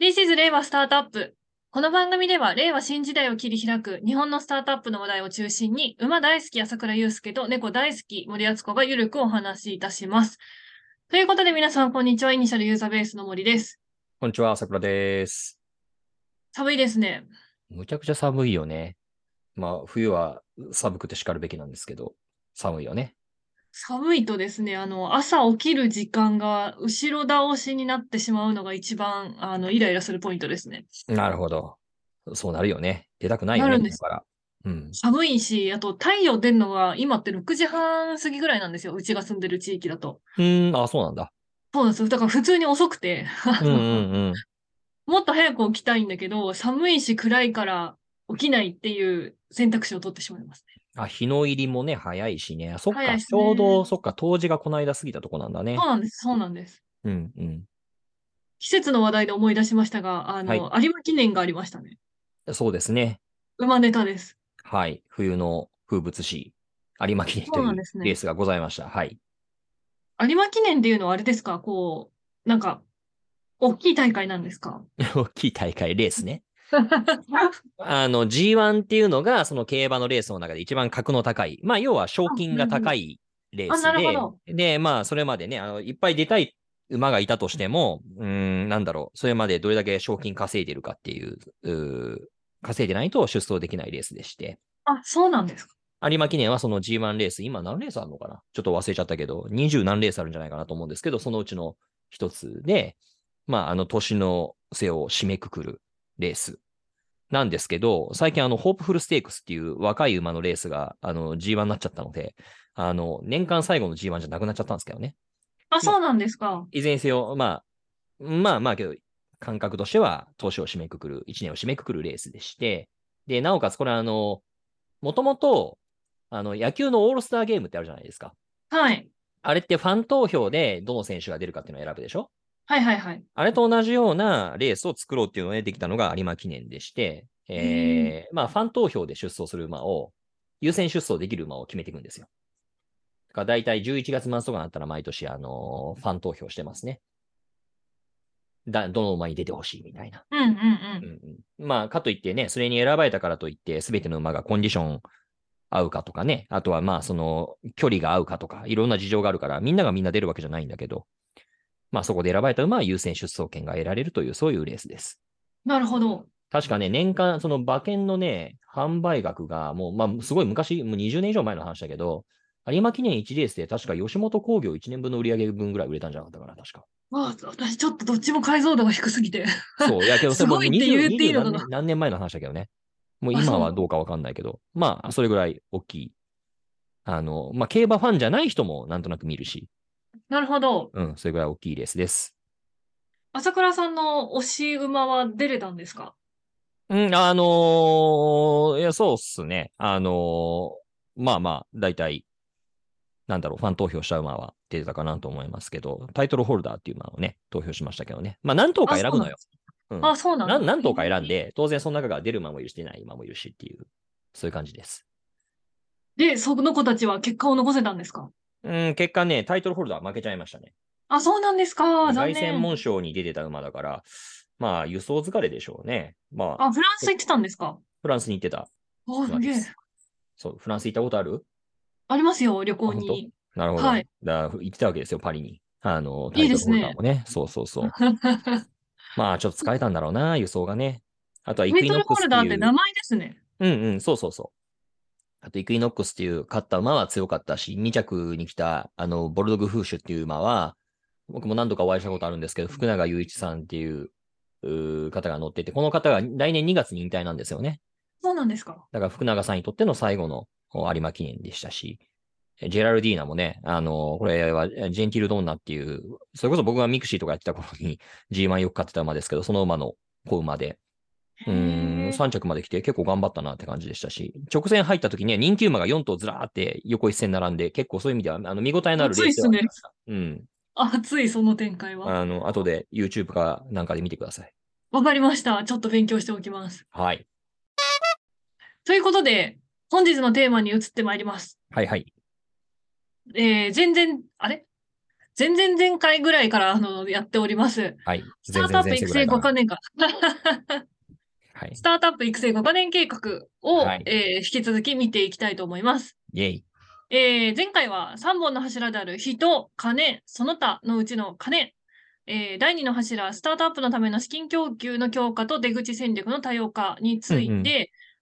This is 令和スタートアップ。この番組では、令和新時代を切り開く日本のスタートアップの話題を中心に、馬大好き朝倉祐介と猫大好き森敦子がゆるくお話しいたします。ということで皆さん、こんにちは。イニシャルユーザーベースの森です。こんにちは、桜です。寒いですね。むちゃくちゃ寒いよね。まあ、冬は寒くて叱るべきなんですけど、寒いよね。寒いとですね、あの、朝起きる時間が後ろ倒しになってしまうのが一番、あの、イライラするポイントですね。なるほど。そうなるよね。出たくないよね。なるんですだから。うん。寒いし、あと太陽出るのが今って6時半過ぎぐらいなんですよ。うちが住んでる地域だと。うーん、あ、そうなんだ。そうなんですよ。だから普通に遅くて、あのうんうんうん。もっと早く起きたいんだけど、寒いし暗いから起きないっていう選択肢を取ってしまいますね。あ、日の入りもね、早いしね。そっか、早いっすねちょうど、そっか、冬至がこの間過ぎたとこなんだねそう。なんです。そうなんです。うんうん。季節の話題で思い出しましたが、あの、有馬記念がありましたね。そうですね。馬ネタです。はい。冬の風物詩、有馬記念というそうなんですねレースがございました。はい。有馬記念っていうのはあれですか？こう、なんか、大きい大会なんですか？大きい大会、レースね。あの、G1 っていうのが、その競馬のレースの中で一番格の高い。まあ、要は賞金が高いレースで、で、まあ、それまでね、あの、いっぱい出たい馬がいたとしても、うーん、なんだろう、それまでどれだけ賞金稼いでるかっていう、うー稼いでないと出走できないレースでして。あ、そうなんですか。有馬記念はその G1 レース、今何レースあるのかな？ちょっと忘れちゃったけど、20何レースあるんじゃないかなと思うんですけど、そのうちの一つで、まあ、あの年の瀬を締めくくるレースなんですけど、最近あの、ホープフルステークスっていう若い馬のレースが、あの、G1 になっちゃったので、あの、年間最後の G1 じゃなくなっちゃったんですけどね。あ、そうなんですかいずれにせよ、まあ、まあまあけど、感覚としては、年を締めくくる、1年を締めくくるレースでして、で、なおかつこれあの、もともと、あの、野球のオールスターゲームってあるじゃないですか。はい。ああれってファン投票でどの選手が出るかっていうのを選ぶでしょはいはいはい。あれと同じようなレースを作ろうっていうのでできたのが有馬記念でして、えー、まあ、ファン投票で出走する馬を、優先出走できる馬を決めていくんですよ。だから大体11月末とかになったら毎年、あのーファン投票してますね。だ、どの馬に出てほしいみたいな。うんうんうん。うんうん、まあ、かといってね、それに選ばれたからといって、すべての馬がコンディション合うかとかね、あとはまあ、その、距離が合うかとか、いろんな事情があるから、みんながみんな出るわけじゃないんだけど、まあ、そこで選ばれた馬は優先出走権が得られるという、そういうレースです。なるほど。確かね、年間、その馬券のね、販売額が、もう、まあ、すごい昔、もう20年以上前の話だけど、有馬記念1レースで確か吉本興業1年分の売り上げ分ぐらい売れたんじゃなかったかな、確か。あ、私ちょっとどっちも解像度が低すぎて。そう、いやけど、それもう すごいって言っていいのか20な何年前の話だけどね。もう今はどうかわかんないけど、まあ、それぐらい大きい。あの、まあ、競馬ファンじゃない人もなんとなく見るし、なるほど。うん、それぐらい大きいレースです。朝倉さんの推し馬は出れたんですか？うん、あのーいや、そうっすね。あのーまあまあ、だいたい、なんだろう、ファン投票した馬は出てたかなと思いますけど、タイトルホルダーっていう馬をね、投票しましたけどね。まあ、何頭か選ぶのよ。うんあ、そうなん何頭か選んで、当然その中から出る馬もいるし、出ない馬もいるしっていう、そういう感じです。で、その子たちは結果を残せたんですかうん、結果ね、タイトルホルダー負けちゃいましたね。あ、そうなんですか。残凱旋念。門賞に出てた馬だから、まあ、輸送疲れでしょうね。まあ、あ、フランス行ってたんですか？フランスに行ってたおすげえ。そう、フランス行ったことある？ありますよ、旅行に。なるほど。はいだから行ってたわけですよ、パリに。あの、タイトルいいですねホルダーもね。そうそうそう。まあ、ちょっと疲れたんだろうな、輸送がね。あとはイクイノックス。タイトルホルダーって名前ですね。うんうん、そうそうそう。あと、イクイノックスっていう勝った馬は強かったし、2着に来た、あの、ボルドグフーシュっていう馬は、僕も何度かお会いしたことあるんですけど、福永祐一さんっていう方が乗ってて、この方が来年2月に引退なんですよね。そうなんですか。だから福永さんにとっての最後の有馬記念でしたし、えジェラルディーナもね、あの、これはジェンティルドンナっていう、それこそ僕が mixi とかやってた頃に G1 よく買ってた馬ですけど、その馬の子馬で、うーん、へー3着まで来て結構頑張ったなって感じでしたし、直線入った時には人気馬が4頭ずらーって横一線並んで、結構そういう意味では、あの、見応えのあるレースではありました。うん。熱い、その展開は。あの、後で YouTube かなんかで見てください。わかりました。ちょっと勉強しておきます。はい。ということで、本日のテーマに移ってまいります。はいはい。えー、全然、あれ？前々前回ぐらいからあのやっております。はい。スタートアップ育成5カ年。年間。はいス。タートアップ育成5カ年計画を、はいえー引き続き見ていきたいと思います。イェイ。えー前回は3本の柱である人、金、その他のうちの金、えー第2の柱、スタートアップのための資金供給の強化と出口戦略の多様化について、うんうん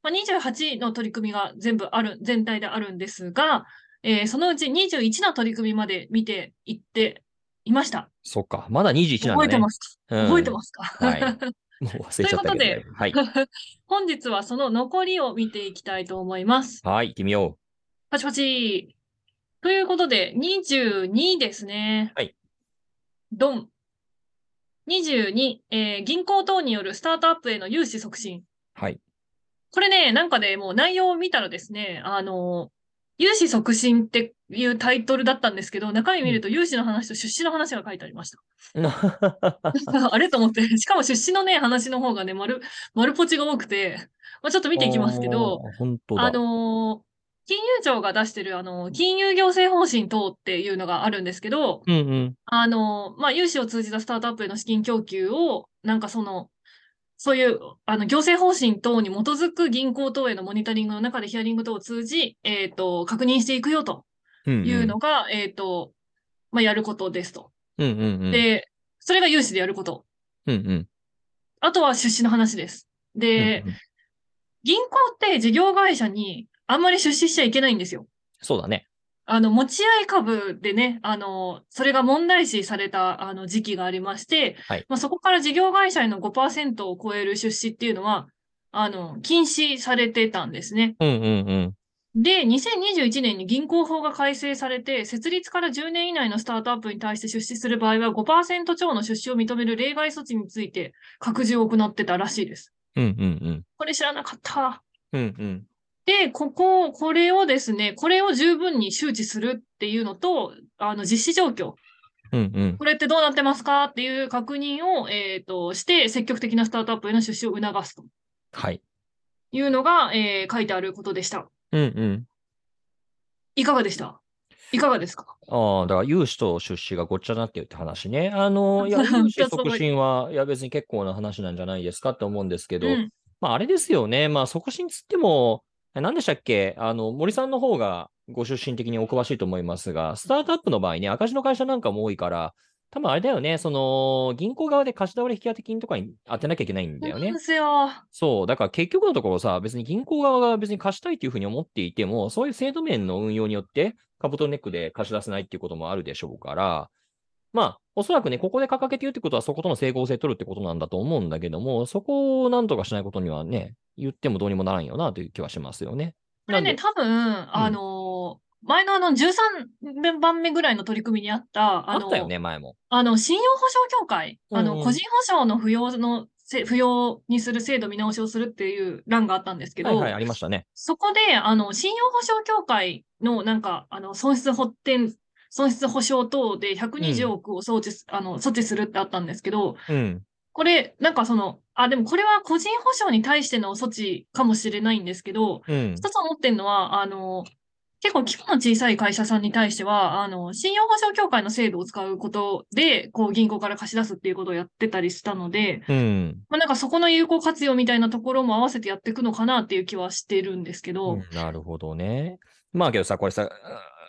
まあ、28の取り組みが全部ある、全体であるんですが、えーそのうち21の取り組みまで見ていっていました。そっか。まだ21なんだね。覚えてますか、うん覚えてますか、はい。もう忘れちゃったけど、といね。はい。本日はその残りを見ていきたいと思います。はい、行ってみよパチパチ。ということで、22ですね。はい。ドン。22、えー銀行等によるスタートアップへの融資促進。う。はい。これね、なんかね、もう内容を見たらですね、あの、融資促進っていうタイトルだったんですけど、中身見ると融資の話と出資の話が書いてありました。あれと思って、しかも出資のね、話の方がね、丸、丸ポチが多くて、まあ、ちょっと見ていきますけど、あのー金融庁が出してる、あの、金融行政方針等っていうのがあるんですけど、うんうん。あのーまあ、融資を通じたスタートアップへの資金供給を、なんかその、そういう、あの、行政方針等に基づく銀行等へのモニタリングの中でヒアリング等を通じ、えっ、と、確認していくよとうんうん。いうのが、えっ、と、まあ、やることですと。うんうんうん。で、それが融資でやること。うんうん。あとは出資の話です。で、うんうん銀行って事業会社にあんまり出資しちゃいけないんですよ。そうだね。あの、持ち合い株でね、あの、それが問題視された、あの、時期がありまして、はいまあ、そこから事業会社への5%を超える出資っていうのは、あの、禁止されてたんですね。うんうんうん。で、2021年に銀行法が改正されて、設立から10年以内のスタートアップに対して出資する場合は5%超の出資を認める例外措置について拡充を行ってたらしいです。うんうんうん。これ知らなかった。うんうん。で、ここ、これをですね、これを十分に周知するっていうのと、あの、実施状況。うんうん。これってどうなってますかっていう確認を、えっ、と、して、積極的なスタートアップへの出資を促すとはい。いうのが、えー書いてあることでした。うんうん。いかがでした？いかがですか？ああ、だから融資と出資がごっちゃになってるって話ね。あの、いや、融資促進は、いや、別に結構な話なんじゃないですかって思うんですけど、うん。まあ、あれですよね。まあ、促進つっても、何でしたっけ？あの、森さんの方がご出身的にお詳しいと思いますが、スタートアップの場合ね、赤字の会社なんかも多いから、多分あれだよね、その、銀行側で貸し倒れ引き当て金とかに当てなきゃいけないんだよねそうで。すよ。そう。だから結局のところさ、別に銀行側が別に貸したいというふうに思っていても、そういう制度面の運用によって、カブトネックで貸し出せないっていうこともあるでしょうから、まあ、おそらくね、ここで掲げて言うってことは、そことの整合性取るってことなんだと思うんだけども、そこをなんとかしないことにはね、言ってもどうにもならんよなという気はしますよね。これね、多分、あのー前のあの13番目ぐらいの取り組みにあった、あのあったよね、前も。あの、信用保証協会、あの、個人保証の不要の、せ不要にする制度見直しをするっていう欄があったんですけど、はいはい、ありましたね。そこで、あの、信用保証協会のなんか、あの、損失補填、損失保証等で120億を措置す、あの、措置するってあったんですけど、うん。これ、なんかその、あ、でもこれは個人保証に対しての措置かもしれないんですけど、うん。一つ思ってるのは、あの、結構規模の小さい会社さんに対しては、あの、信用保証協会の制度を使うことで、こう銀行から貸し出すっていうことをやってたりしたので、うん。まあなんかそこの有効活用みたいなところも合わせてやっていくのかなっていう気はしてるんですけど、うんなるほどね。まあけどさ、これさ、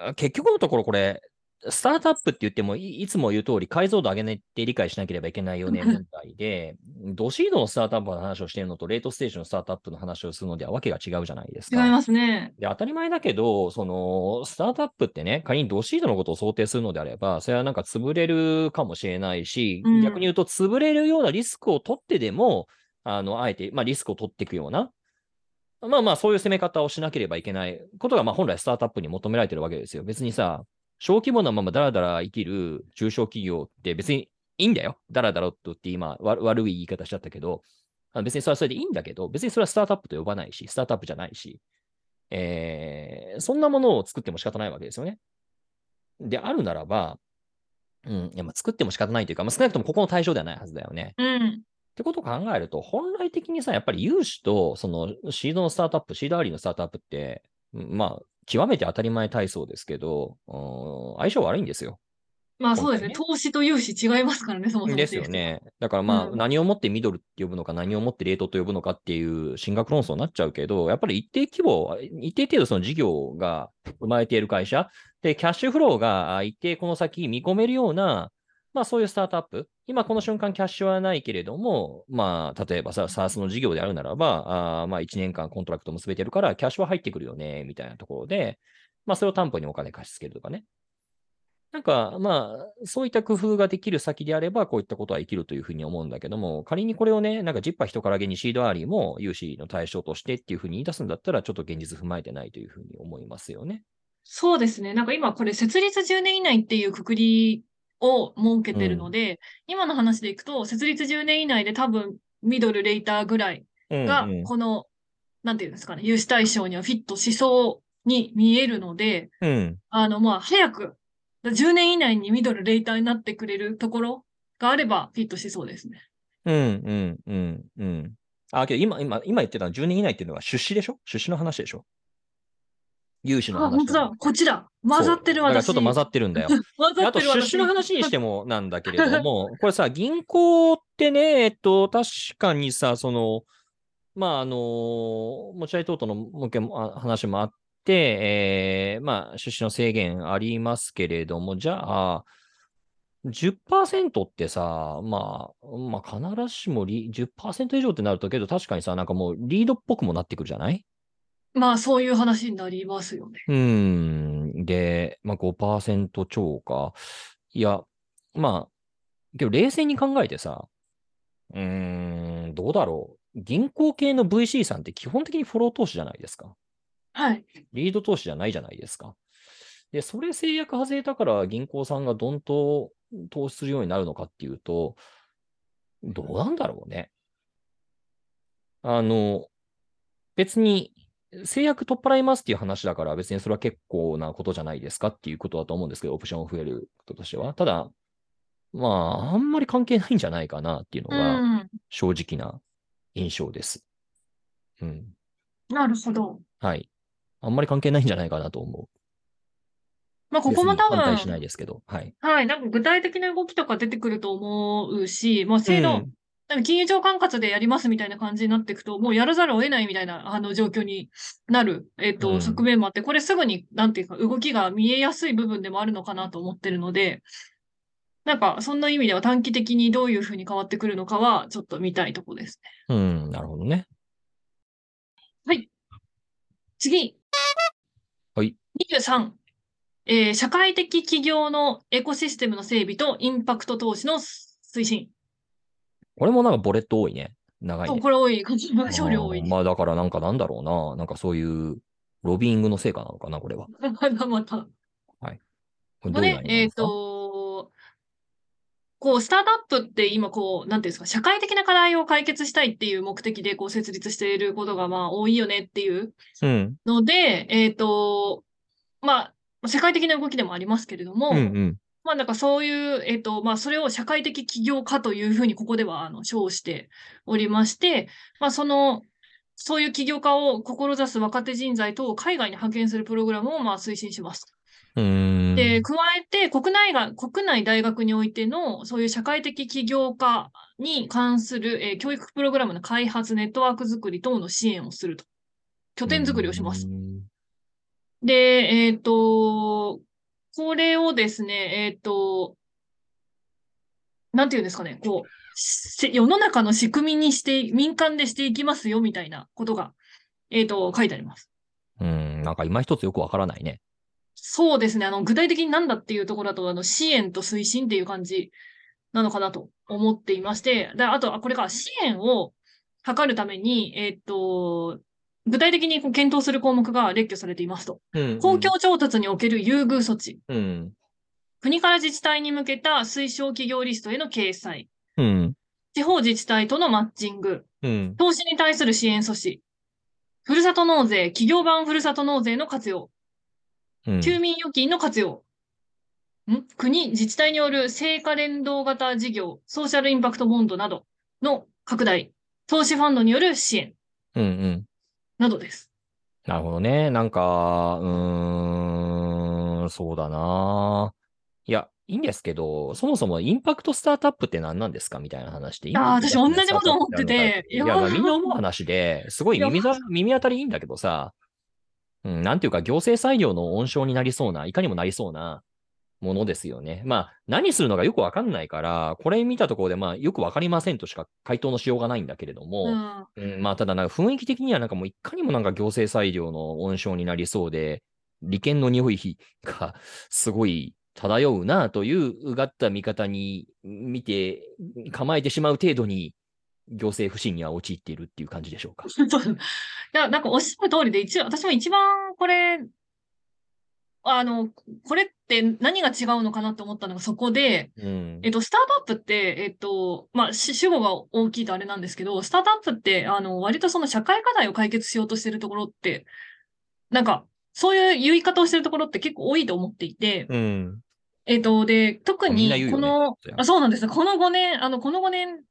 あ結局のところこれ、スタートアップって言ってもい、いつも言う通り解像度上げないって理解しなければいけないよね、問題で、ドシードのスタートアップの話をしているのと、レートステージのスタートアップの話をするのではわけが違うじゃないですか。違いますね。で、当たり前だけど、その、スタートアップってね、仮にドシードのことを想定するのであれば、それはなんか潰れるかもしれないし、うん逆に言うと潰れるようなリスクを取ってでも、あの、あえて、まあリスクを取っていくような、まあまあそういう攻め方をしなければいけないことが、まあ本来スタートアップに求められてるわけですよ。別にさ、小規模なままダラダラ生きる中小企業って別にいいんだよ。ダラダラとって今、わ悪い言い方しちゃったけど、あ別にそれはそれでいいんだけど、別にそれはスタートアップと呼ばないし、スタートアップじゃないし、えーそんなものを作っても仕方ないわけですよね。であるならば、うん、いやまあ作っても仕方ないというか、まあ、少なくともここの対象ではないはずだよね。うん。ってことを考えると、本来的にさ、やっぱり融資と、そのシードのスタートアップ、シードアリーのスタートアップって、うんまあ、極めて当たり前体操ですけど、うん相性悪いんですよ。まあそうですね。本投資と融資違いますからね、そもそも。ですよ。ね。だからまあ、うん何をもってミドルって呼ぶのか、何をもってレートと呼ぶのかっていう進学論争になっちゃうけど、やっぱり一定規模、一定程度その事業が生まれている会社、で、キャッシュフローがあ一定この先見込めるような、まあそういうスタートアップ、今この瞬間キャッシュはないけれども、まあ例えばさ、SARS の事業であるならば、あまあ1年間 contract 結べてるから、キャッシュは入ってくるよね、みたいなところで、まあそれを担保にお金貸し付けるとかね。なんか、まあ、そういった工夫ができる先であれば、こういったことは生きるというふうに思うんだけども、仮にこれをね、なんか十把一絡げに seed early も融資の対象としてっていうふうに言い出すんだったら、ちょっと現実踏まえてないというふうに思いますよね。そうですね。なんか今これ設立10年以内っていうくくりを設けてるので、今の話でいくと、設立10年以内で多分ミドルレイターぐらいがうんうん、この、なんていうんですかね、融資対象にはフィットしそうに見えるので、うん。あの、まあ、早く、10年以内にミドルレイターになってくれるところがあればフィットしそうですね。うん、うん、うん、うん。あ、けど今、今、今言ってたのは10年以内っていうのは出資でしょ？出資の話でしょ？融資のあ、話。本当だ。こっちだ。混ざってる私。だからちょっと混ざってるんだよ。混ざあとってる私。出資の話にしてもなんだけれども、これさ、銀行ってね、えっと、確かにさ、その、まあ、あの、持ち合い等々の向けもあ話もあって、えーまあ、出資の制限ありますけれども、じゃあ、10%ってさ、まあ、まあ、必ずしもリ10%以上ってなるとけど、確かにさ、なんかもうリードっぽくもなってくるじゃない？まあ、そういう話になりますよね。うーん。で、まあ5%超か。いや、まあ、けど冷静に考えてさ、うーん、どうだろう。銀行系の VC さんって基本的にフォロー投資じゃないですか。はい。リード投資じゃないじゃないですか。で、それ制約外れたから銀行さんがどんと投資するようになるのかっていうと、どうなんだろうね。あの、別に制約取っ払いますっていう話だから別にそれは結構なことじゃないですかっていうことだと思うんですけど、オプション増えることとしては。ただ、まあ、あんまり関係ないんじゃないかなっていうのうがん。正直な印象です。うん。なるほど。はい。あんまり関係ないんじゃないかなと思う。まあ、ここも多別に反対しな分、いですけど。はい。はい。なんか具体的な動きとか出てくると思うし、まあ、制度、うんなんか金融庁管轄でやりますみたいな感じになっていくと、もうやらざるを得ないみたいな、あの、状況になる、えっと、うん側面もあって、これすぐに、なんていうか、動きが見えやすい部分でもあるのかなと思ってるので、なんか、そんな意味では短期的にどういうふうに変わってくるのかは、ちょっと見たいとこですね。うん、なるほどね。次。はい。23。えー社会的企業のエコシステムの整備とインパクト投資の推進。これもなんかボレット多いね。長いね。これ多い。こっちの少量多いあー。まあだからなんかなんだろうな。なんかそういうロビーイングの成果なのかな、これは。またまた。これね、えっ、ですか？と、こう、スタートアップって今こう、なんていうんですか、社会的な課題を解決したいっていう目的でこう設立していることがまあ多いよねっていううん。ので、えっ、と、まあ、世界的な動きでもありますけれども、うんうん。まあなんかそういう、えっ、と、まあそれを社会的起業家というふうにここではあの称しておりまして、まあその、そういう起業家を志す若手人材等を海外に派遣するプログラムをまあ推進します。で、加えて国内が、国内大学においてのそういう社会的起業家に関する、えー教育プログラムの開発、ネットワーク作り等の支援をすると。拠点作りをしますう。んで、えっ、と、これをですね、えっ、と、なんていうんですかね、こう、せ世の中の仕組みにして、民間でしていきますよ、みたいなことが、えっ、と、書いてあります。うん。なんか今一つよくわからないね。そうですね、あの、具体的に何だっていうところだと、あの、支援と推進っていう感じなのかなと思っていまして、で、あと、あこれが支援を図るために、えっ、と、具体的にこう検討する項目が列挙されていますと。うん公共調達における優遇措置。うん。国から自治体に向けた推奨企業リストへの掲載、うん。地方自治体とのマッチング、うん。投資に対する支援措置、ふるさと納税、企業版ふるさと納税の活用、うん。休眠預金の活用、ん？国、自治体による成果連動型事業、ソーシャルインパクトボンドなどの拡大、投資ファンドによる支援うん。うん。などです。なるほどね。なんか、うーん、そうだな。いや、いいんですけど、そもそもインパクトスタートアップって何なんですか？みたいな話で。あー私同じじこと思ってていや、まあみんな思う話で、すごい耳ざ耳当たりいいんだけどさ、うん、なんていうか行政裁量の温床になりそうな、いかにもなりそうなものですよね。まあ、何するのかよくわかんないから、これ見たところで、まあ、よくわかりませんとしか回答のしようがないんだけれども、うんうん、まあ、ただ、なんか雰囲気的には、なんかもういかにもなんか行政裁量の温床になりそうで、利権の匂いがすごい漂うなといううがった見方に見て、構えてしまう程度に行政不信には陥っているっていう感じでしょうか。いや、なんかおっしゃる通りで、一応、私も一番これ、あの、これって何が違うのかなと思ったのがそこで、うんえっと、スタートアップって、えっと、まあ、し主語が大きいとあれなんですけど、スタートアップって、あの、割とその社会課題を解決しようとしてるところって、なんか、そういう言い方をしてるところって結構多いと思っていて、うん。えっと、で、特に、このそりゃ、あ、そうなんですよ。この5年、あの、この5年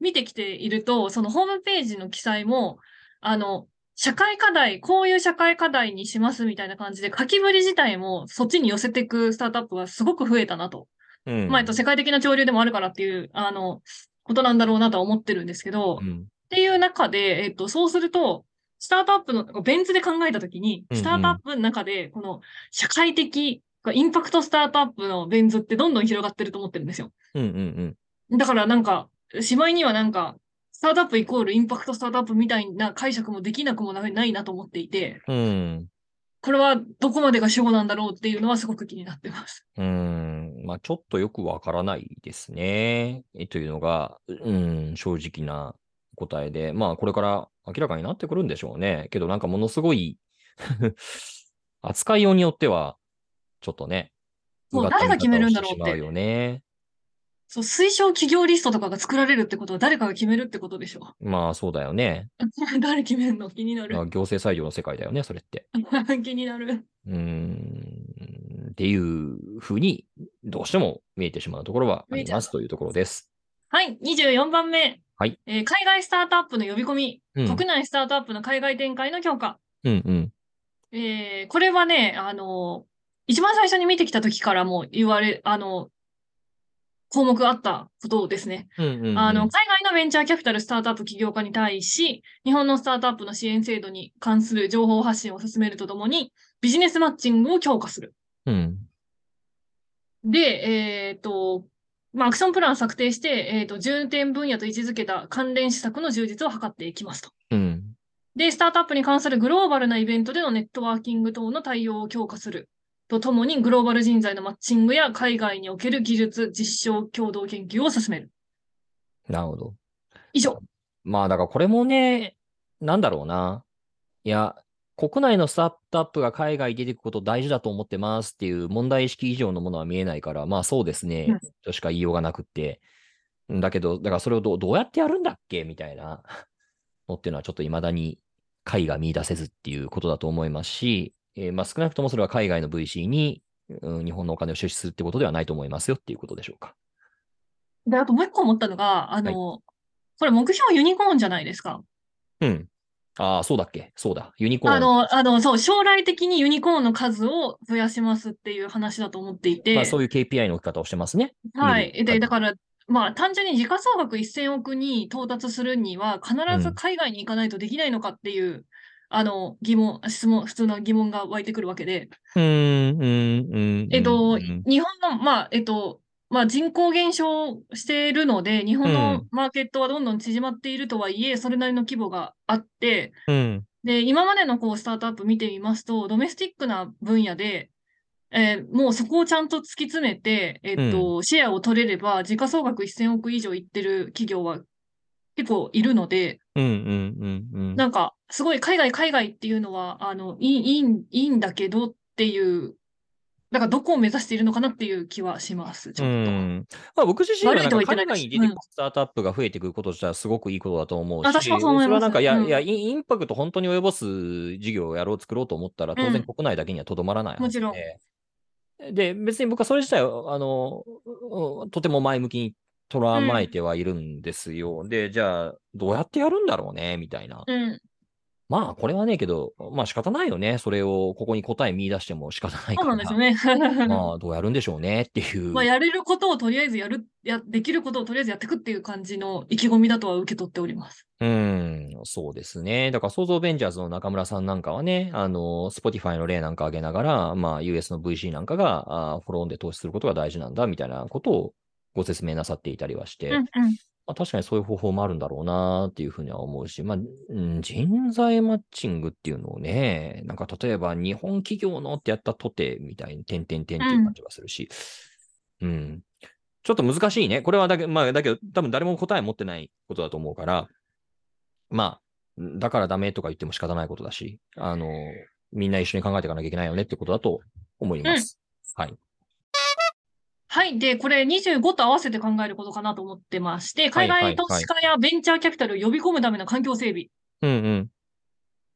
見てきていると、そのホームページの記載も、あの、社会課題、こういう社会課題にしますみたいな感じで、書きぶり自体もそっちに寄せていくスタートアップがすごく増えたなと。うん。まあ、えっと、世界的な潮流でもあるからっていう、あの、ことなんだろうなとは思ってるんですけど、っうん。ていう中で、えっと、そうすると、スタートアップの、ベン図で考えたときに、スタートアップの中で、この社会的、インパクトスタートアップのベン図ってどんどん広がってると思ってるんですよ。うんうんうん。だからなんか、しまいにはなんか、スタートアップイコールインパクトスタートアップみたいな解釈もできなくもないなと思っていて、うん。これはどこまでが主語なんだろうっていうのはすごく気になってます。うん。まあ、ちょっとよくわからないですね。えというのが、うん、正直な答えで。まあ、これから明らかになってくるんでしょうね。けど、なんかものすごい 扱いようによっては、ちょっとね、そう誰が決めるんだろうってうよね。そう、推奨企業リストとかが作られるってことは誰かが決めるってことでしょ。まあ、そうだよね。誰決めるの？気になるまあ。行政裁量の世界だよね、それって。気になる。うーん。っていうふうに、どうしても見えてしまうところはありますというところです。はい、24番目。はいえー海外スタートアップの呼び込み、うん。国内スタートアップの海外展開の強化。うんうん。えーこれはね、あの、一番最初に見てきた時からも言われ、あの、項目があったことですね。うんうんうん。あの、海外のベンチャーキャピタルスタートアップ起業家に対し、日本のスタートアップの支援制度に関する情報発信を進めるとともに、ビジネスマッチングを強化する。うん。で、えっと、まあ、アクションプランを策定して、えっと、重点分野と位置づけた関連施策の充実を図っていきますと。うん。で、スタートアップに関するグローバルなイベントでのネットワーキング等の対応を強化する。とともに、グローバル人材のマッチングや海外における技術、実証、共同研究を進める。なるほど。以上。まあ、だからこれもね、なんだろうな。いや、国内のスタートアップが海外に出てくこと大事だと思ってますっていう問題意識以上のものは見えないから、まあそうですねうん、としか言いようがなくって。だけど、だからそれをどうどうやってやるんだっけみたいなのっていうのはちょっと未だに解が見出せずっていうことだと思いますし、えーまあ少なくともそれは海外の VC に、うん日本のお金を出資するってことではないと思いますよっていうことでしょうか。で、あともう一個思ったのが、あの、これ目標ユニコーンじゃないですか。うん。ああ、そうだっけ？そうだ。ユニコーン。あの、あの、そう、将来的にユニコーンの数を増やしますっていう話だと思っていて、まあそういう KPI の置き方をしてますね。はい。で、だから、まあ、単純に時価総額1000億に到達するには、必ずうん海外に行かないとできないのかっていう、あの、疑問、質問、普通の疑問が湧いてくるわけで、うーん、うん、うん。えっと、うん日本の、まあ、えっと、まあ、人口減少しているので、日本のマーケットはどんどん縮まっているとはいえ、それなりの規模があって、うん、で、今までのこうスタートアップ見てみますと、ドメスティックな分野で、えーもうそこをちゃんと突き詰めて、えっと、シェアを取れれば、時価総額1000億以上いってる企業は結構いるので、うん、うん、うん、うん。なんか、すごい海外、海外っていうのは、あの、いい、いいん、いいんだけどっていう、だからどこを目指しているのかなっていう気はします、ちうょっと。ん。まあ僕自身は海外に出てくるスタートアップが増えてくること自体はすごくいいことだと思うし、私もそう思います。それはなんか、いや、うん。いや、インパクト本当に及ぼす事業をやろう、作ろうと思ったら、当然うん国内だけにはとどまらないはずで、もちで、別に僕はそれ自体は、あの、うんとても前向きに捉まえてはいるんですよ。で、じゃあ、どうやってやるんだろうね、みたいな。うん。まあ、これはね、けど、まあ仕方ないよね。それを、ここに答え見出しても仕方ないそうから。なんですよね。まあ、どうやるんでしょうねっていう。まあ、やれることをとりあえずやる、や、できることをとりあえずやっていくっていう感じの意気込みだとは受け取っております。うん、そうですね。だから、創造ベンチャーズの中村さんなんかはね、あの、Spotify の例なんか挙げながら、まあ、US の VC なんかが、あフォローオンで投資することが大事なんだ、みたいなことをご説明なさっていたりはして、うんうん。まあ、確かにそういう方法もあるんだろうなっていうふうには思うし、まあ、うん人材マッチングっていうのをね、なんか例えば日本企業のってやったとてみたいに、点々点っていう感じがするし、うん。ちょっと難しいね。これはだけ、まあ、だけど、多分誰も答え持ってないことだと思うから、まあ、だからダメとか言っても仕方ないことだし、あの、みんな一緒に考えていかなきゃいけないよねってことだと思います。はい。はい。で、これ25と合わせて考えることかなと思ってまして、海外投資家やベンチャーキャピタルを呼び込むための環境整備うんうん。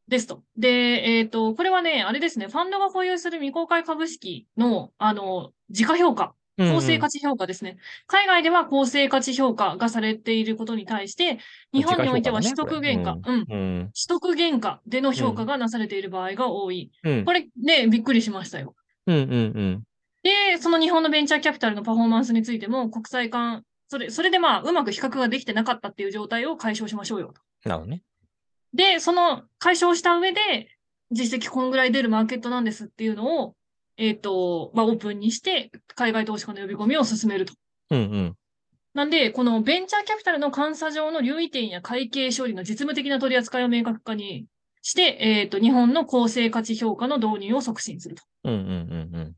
ですと。で、えっ、と、これはね、あれですね、ファンドが保有する未公開株式の、あの、時価評価、うんうん公正価値評価ですね。海外では公正価値評価がされていることに対して、日本においては取得原価、これうん、うん。取得原価での評価がなされている場合が多い。うん。これね、びっくりしましたよ。うんうんうん。で、その日本のベンチャーキャピタルのパフォーマンスについても、国際間、それ、それでまあ、うまく比較ができてなかったっていう状態を解消しましょうよと。なるほどね。で、その解消した上で、実績こんぐらい出るマーケットなんですっていうのを、えっ、と、まあ、オープンにして、海外投資家の呼び込みを進めると。うんうん。なんで、このベンチャーキャピタルの監査上の留意点や会計処理の実務的な取り扱いを明確化にして、えっ、と、日本の公正価値評価の導入を促進すると。うんうんうんうん。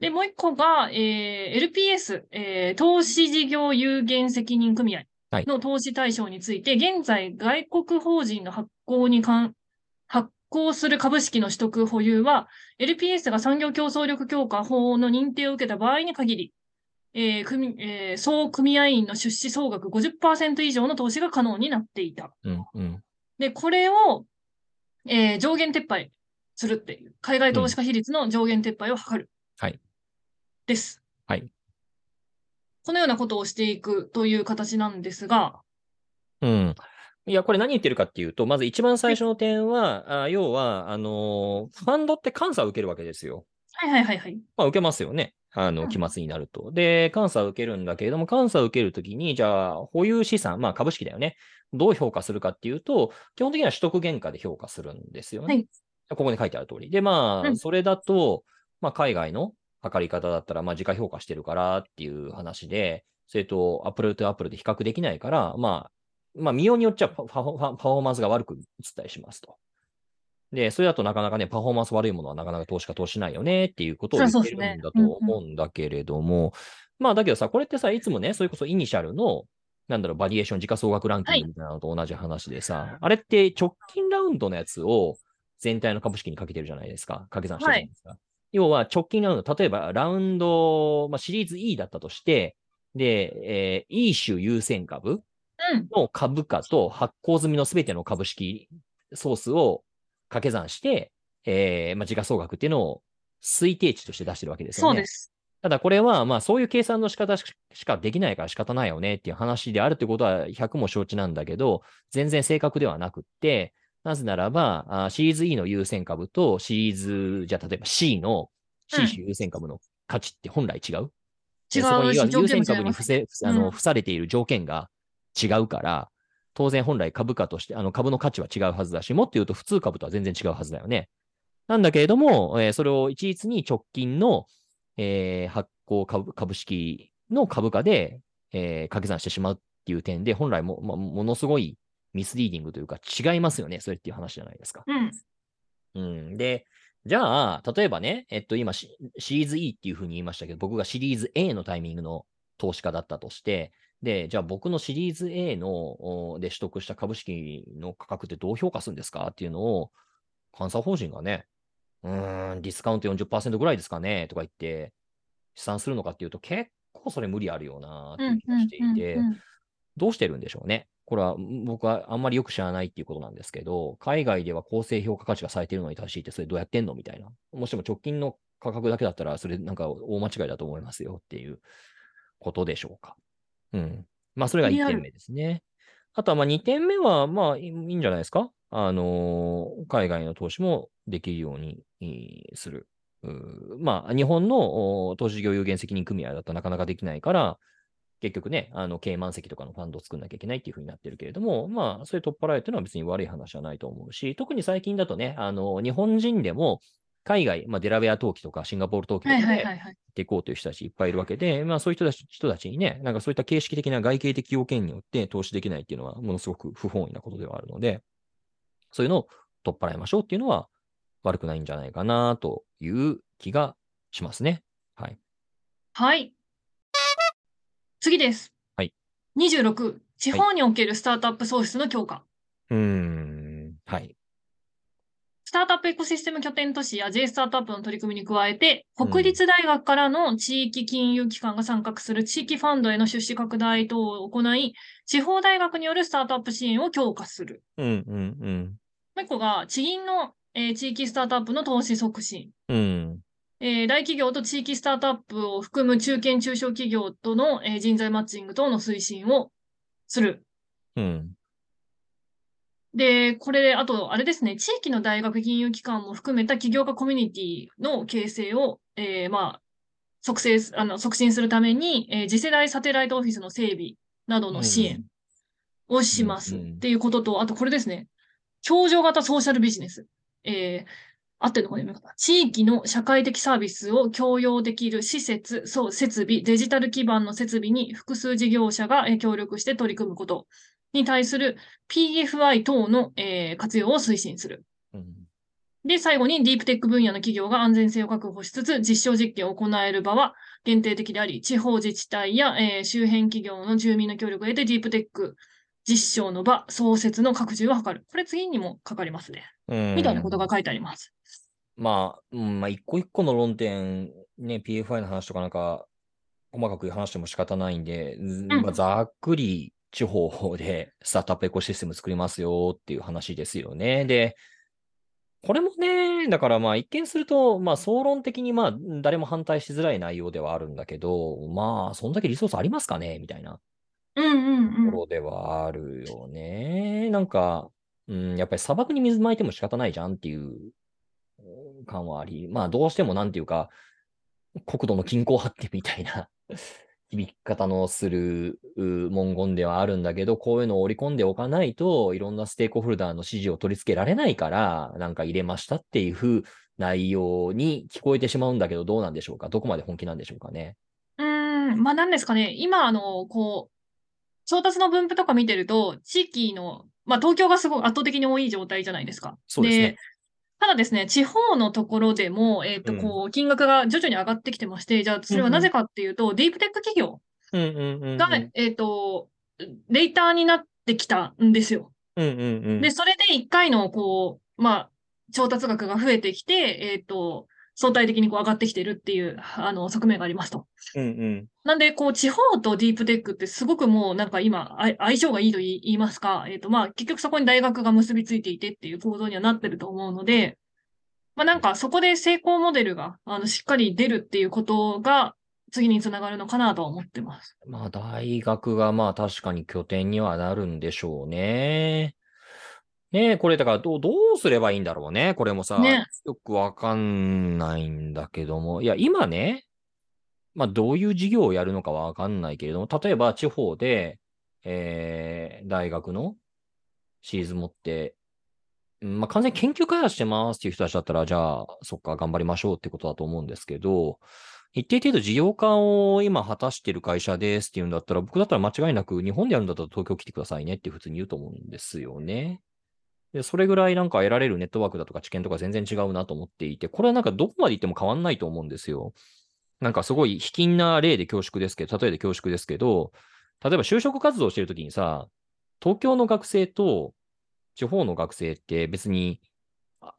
で、もう一個が、えー LPS、えー投資事業有限責任組合はいの投資対象について、現在、外国法人の発行に関、発行する株式の取得保有は、LPS が産業競争力強化法の認定を受けた場合に限り、えー組えー総組合員の出資総額50%以上の投資が可能になっていた。うんうん。で、これを、えー上限撤廃するっていう、海外投資家比率の上限撤廃を図る。はい。です。はい。このようなことをしていくという形なんですが、うん。いや、これ何言ってるかっていうと、まず一番最初の点は、あ要は、あのーファンドって監査を受けるわけですよ。はいはいはいはい。まあ、受けますよね。あの、うん期末になると。で、監査を受けるんだけれども、監査を受けるときに、じゃあ、保有資産、まあ、株式だよね。どう評価するかっていうと、基本的には取得原価で評価するんですよね。はいここに書いてある通り。で、まあ、うんそれだと、まあ、海外の測り方だったら、まあ、時価評価してるからっていう話で、それと、アップルとアップルで比較できないから、まあ、まあ、見ようによっちゃパパフォーマンスが悪く映ったりしますと。で、それだとなかなかね、パフォーマンス悪いものはなかなか投資家投資しないよねっていうことを言ってるんだと思うんだけれども、まあだけどさ、これってさ、いつもね、それこそイニシャルの、なんだろう、バリエーション、時価総額ランキングみたいなのと同じ話でさ、あれって直近ラウンドのやつを全体の株式にかけてるじゃないですか。掛け算してるじゃないですか。要は直近ラウンド、例えばラウンド、まあ、シリーズ E だったとして、で、えー E 種優先株うん。の株価と発行済みのすべての株式ソースを掛け算して、えーまあ、時価総額っていうのを推定値として出してるわけですよね。そうです。ただこれは、まあそういう計算の仕方ししかできないから仕方ないよねっていう話であるってことは100も承知なんだけど、全然正確ではなくって、なぜならば、あシリーズ E の優先株とシリーズ、じゃあ例えば C の、うん。C 種優先株の価値って本来違う？違うでそこにはし条優件も違います。先株に付せ、あの、うん。付されている条件が違うから、当然本来株価として、あの株の価値は違うはずだし、もっと言うと普通株とは全然違うはずだよね。なんだけれども、えーそれを一律に直近の、えー発行株株式の株価で、えー掛け算してしまうっていう点で、本来も、まあ、ものすごいミスリーディングというか違いますよね。それっていう話じゃないですか。うん。うん。で、じゃあ、例えばね、えっと、今シ、シリーズ E っていうふうに言いましたけど、僕がシリーズ A のタイミングの投資家だったとして、で、じゃあ僕のシリーズ A の、おで取得した株式の価格ってどう評価するんですか？っていうのを、監査法人がね、うーん、ディスカウント40%ぐらいですかね？とか言って、試算するのかっていうと、結構それ無理あるよなってういうん気がしていて、どうしてるんでしょうね？これは僕はあんまりよく知らないっていうことなんですけど、海外では公正評価価値がされてるのに対して、それどうやってんのみたいな。もしも直近の価格だけだったら、それなんか大間違いだと思いますよっていうことでしょうか。うん。まあ、それが1点目ですね。あとはまあ2点目は、まあいいんじゃないですか。あのー海外の投資もできるようにする。まあ、日本の投資業有限責任組合だとなかなかできないから、結局ね、あの、経営満席とかのファンドを作んなきゃいけないっていう風になってるけれども、まあ、そういう取っ払いっていうのは別に悪い話じゃないと思うし、特に最近だとね、あの、日本人でも、海外、まあ、デラウェア登記とかシンガポール登記とはいかで。行っていこうという人たちいっぱいいるわけで、まあそういう人たち人たちにね、なんかそういった形式的な外形的要件によって投資できないっていうのはものすごく不本意なことではあるので、そういうのを取っ払いましょうっていうのは悪くないんじゃないかなという気がしますね。はい。はい。次です。はい。26、地方におけるスタートアップ創出の強化。うーん。はい。スタートアップエコシステム拠点都市や J スタートアップの取り組みに加えて、うん国立大学からの地域金融機関が参画する地域ファンドへの出資拡大等を行い、地方大学によるスタートアップ支援を強化する。うんうんもう一個が、地銀の、えー地域スタートアップの投資促進。うん。うん。えー大企業と地域スタートアップを含む中堅中小企業との、えー人材マッチング等の推進をする。うん。で、これ、あと、あれですね、地域の大学金融機関も含めた起業家コミュニティの形成を、えーまあ、促成す、あの、促進するために、えー次世代サテライトオフィスの整備などの支援をします。うんうんっていうことと、あとこれですね、共助型ソーシャルビジネス。えー合ってるのかな地域の社会的サービスを共用できる施設、そう、設備、デジタル基盤の設備に複数事業者がえー協力して取り組むことに対する PFI 等の、えー活用を推進する。うん。で、最後にディープテック分野の企業が安全性を確保しつつ、実証実験を行える場は限定的であり、地方自治体や、えー周辺企業の住民の協力を得て、ディープテック実証の場、創設の拡充を図る。これ次にもかかりますね。うんみたいなことが書いてあります。まあ、うん、まあ、一個一個の論点、ね、PFI の話とかなんか、細かく話しても仕方ないんで、ずまあ、ざっくり地方でスタートアップエコシステム作りますよっていう話ですよね。で、これもね、だからまあ一見すると、まあ総論的にまあ誰も反対しづらい内容ではあるんだけど、まあそんだけリソースありますかね？みたいなうんうんうん。ところではあるよね。なんか、うん、やっぱり砂漠に水撒いても仕方ないじゃんっていううん感はあり、まあどうしてもなんていうか、国土の均衡発展みたいな 響き方のするう文言ではあるんだけど、こういうのを織り込んでおかないといろんなステークホルダーの指示を取り付けられないから、なんか入れましたっていう風内容に聞こえてしまうんだけど、どうなんでしょうか？どこまで本気なんでしょうかね？うーん、まあ何ですかね？今、あの、こう、調達の分布とか見てると、地域の、まあ東京がすごい圧倒的に多い状態じゃないですか。そうですねただですね、地方のところでも、えっと、うんこう、金額が徐々に上がってきてまして、じゃあ、それはなぜかっていうと、ディープテック企業。が、えっと、レーターになってきたんですよ。うんうんうん。で、それで一回の、こう、まあ、調達額が増えてきて、えっと、相対的にこう上がってきてるっていう、あの、側面がありますと。うんうん。なんで、こう、地方とディープテックってすごくもうなんか今、あ相性がいいと言いますか、えっ、と、まあ、結局そこに大学が結びついていてっていう構造にはなってると思うので、まあなんかそこで成功モデルが、あの、しっかり出るっていうことが、次につながるのかなとは思ってます。まあ、大学がまあ確かに拠点にはなるんでしょうね。ねえ、これだからどう、どうすればいいんだろうね。これもさ、ねよくわかんないんだけども。いや、今ね、まあどういう事業をやるのかわかんないけれども、例えば地方で、えー、大学のシーズン持って、うんまあ完全に研究開発してますっていう人たちだったら、じゃあ、そっか、頑張りましょうってことだと思うんですけど、一定程度事業化を今果たしている会社ですっていうんだったら、僕だったら間違いなく日本でやるんだったら東京来てくださいねって普通に言うと思うんですよね。で、それぐらいなんか得られるネットワークだとか知見とか全然違うなと思っていて、これはなんかどこまで行っても変わんないと思うんですよ。なんかすごい卑近な例で恐縮ですけど、例えで恐縮ですけど、例えば就職活動してるときにさ、東京の学生と地方の学生って別に、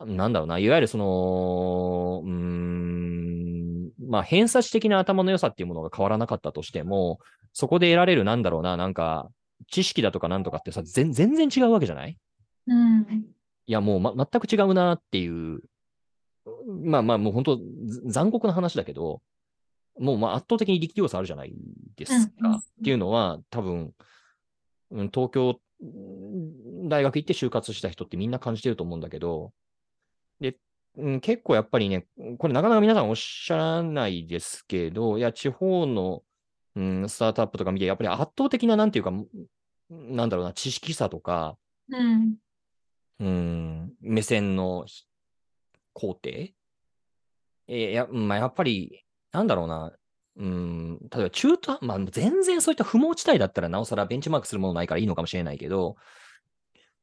なんだろうな、いわゆるその、うーん、まあ偏差値的な頭の良さっていうものが変わらなかったとしても、そこで得られるなんだろうな、なんか、知識だとかなんとかってさ、全然違うわけじゃない？うん。いや、もう、ま、全く違うなっていう、まあまあ、もう本当、ず残酷な話だけど、もうまあ圧倒的に力量差あるじゃないですか。うんっていうのは、多分、うん東京うん大学行って就活した人ってみんな感じてると思うんだけど、で、うん、結構やっぱりね、これなかなか皆さんおっしゃらないですけど、いや、地方の、うん、スタートアップとか見て、やっぱり圧倒的な、なんていうか、なんだろうな、知識差とか、うん。うん、目線のひ工程えーや、まあ、やっぱり、なんだろうな、うん、例えば中途半、まあ、全然そういった不毛地帯だったらなおさらベンチマークするものないからいいのかもしれないけど、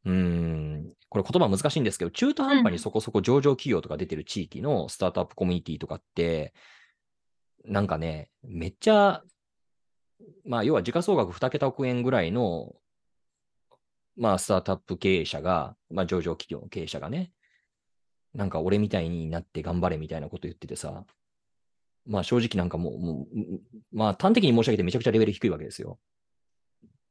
うん、これ言葉難しいんですけど、中途半端にそこそこ上場企業とか出てる地域のスタートアップコミュニティとかって、なんかね、めっちゃ、まあ、要は時価総額2桁億円ぐらいの、まあ、スタートアップ経営者が、まあ、上場企業の経営者がね、なんか俺みたいになって頑張れみたいなこと言っててさ、まあ正直なんかもう、もううんまあ端的に申し上げてめちゃくちゃレベル低いわけですよ。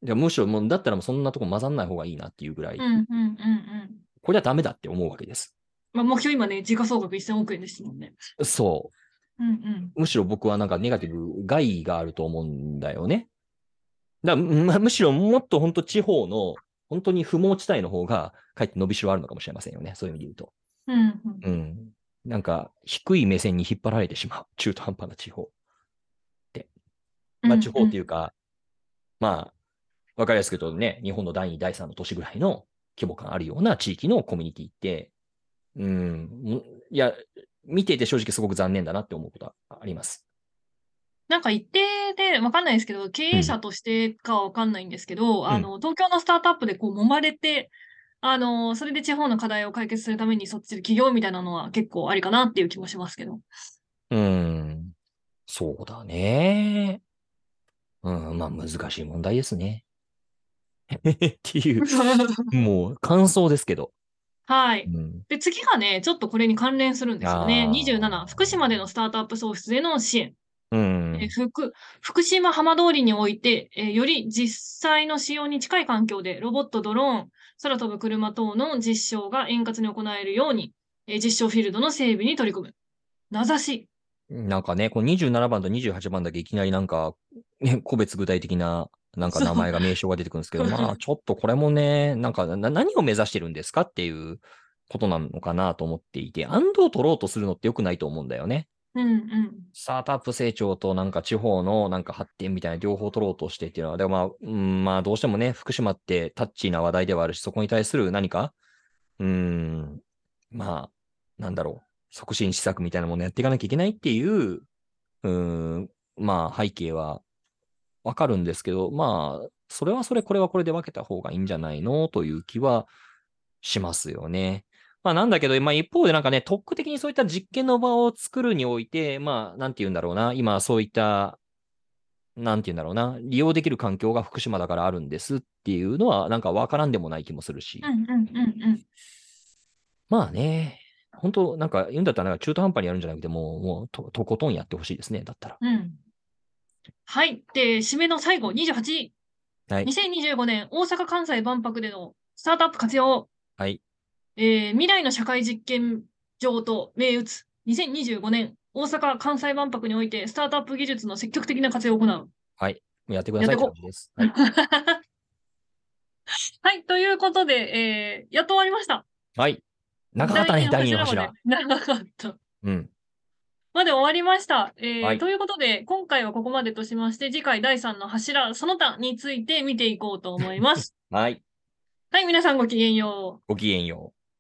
でむしろもう、だったらもうそんなとこ混ざんない方がいいなっていうぐらい、うん、うん、うん、うん。これはダメだって思うわけです。まあ、目標今ね、時価総額1000億円ですもんね。そうん、うん。う。むしろ僕はなんかネガティブ、害があると思うんだよね。だからまあむしろもっと本当地方の、本当に不毛地帯の方が、かえって伸びしろあるのかもしれませんよね。そういう意味で言うと。うん、うん。うん。なんか、低い目線に引っ張られてしまう。中途半端な地方。まあ、地方っていうか、まあ、わかりやすく言うとね、日本の第2、第3の都市ぐらいの規模感あるような地域のコミュニティって、うん、むいや、見ていて正直すごく残念だなって思うことはあります。なんか一定で、わかんないですけど、経営者としてかはわかんないんですけど、あの、東京のスタートアップでこう揉まれて、あの、それで地方の課題を解決するためにそっちで企業みたいなのは結構ありかなっていう気もしますけど。うん、そうだね。うん、まあ難しい問題ですね。っていう、もう感想ですけど。はい。うん、で、次がね、ちょっとこれに関連するんですよね。あー27、福島でのスタートアップ創出への支援。うんえー福福島浜通りにおいて、えーより実際の使用に近い環境でロボット、ドローン、空飛ぶ車等の実証が円滑に行えるように、えー実証フィールドの整備に取り組む。名指し。なんかね、この27番と28番だけいきなりなんか、ね、個別具体的な、なんか名前が、名称が出てくるんですけど、まあ、ちょっとこれもね、なんかな、何を目指してるんですかっていうことなのかなと思っていて、安堵を取ろうとするのって良くないと思うんだよね。うんうん。スタートアップ成長となんか地方のなんか発展みたいな両方取ろうとしてっていうのは、でもまあ、うん、まあどうしてもね、福島ってタッチーな話題ではあるし、そこに対する何か、うん、まあ、なんだろう、促進施策みたいなものやっていかなきゃいけないっていう、うん、まあ背景はわかるんですけど、まあ、それはそれ、これはこれで分けた方がいいんじゃないの？という気はしますよね。まあなんだけど、まあ一方でなんかね、特区的にそういった実験の場を作るにおいて、まあなんて言うんだろうな、今そういった、なんて言うんだろうな、利用できる環境が福島だからあるんですっていうのはなんかわからんでもない気もするしう。んうんうんうん。まあね、本当なんか言うんだったらなんか中途半端にやるんじゃなくて、もう、もうととことんやってほしいですね、だったら。うん。はい。で、締めの最後、28。はい。2025年大阪・関西万博でのスタートアップ活用。はい。えー未来の社会実験場と銘打つ2025年大阪・関西万博においてスタートアップ技術の積極的な活用を行う。はい。やってください。はい。はい。ということで、えーやっと終わりました。はい。長かったね、第第2の柱。長かった。うん。まで終わりました。えーはいということで、今回はここまでとしまして、次回第3の柱、その他について見ていこうと思います。はい。はい、皆さんごきげんよう。ごきげんよう。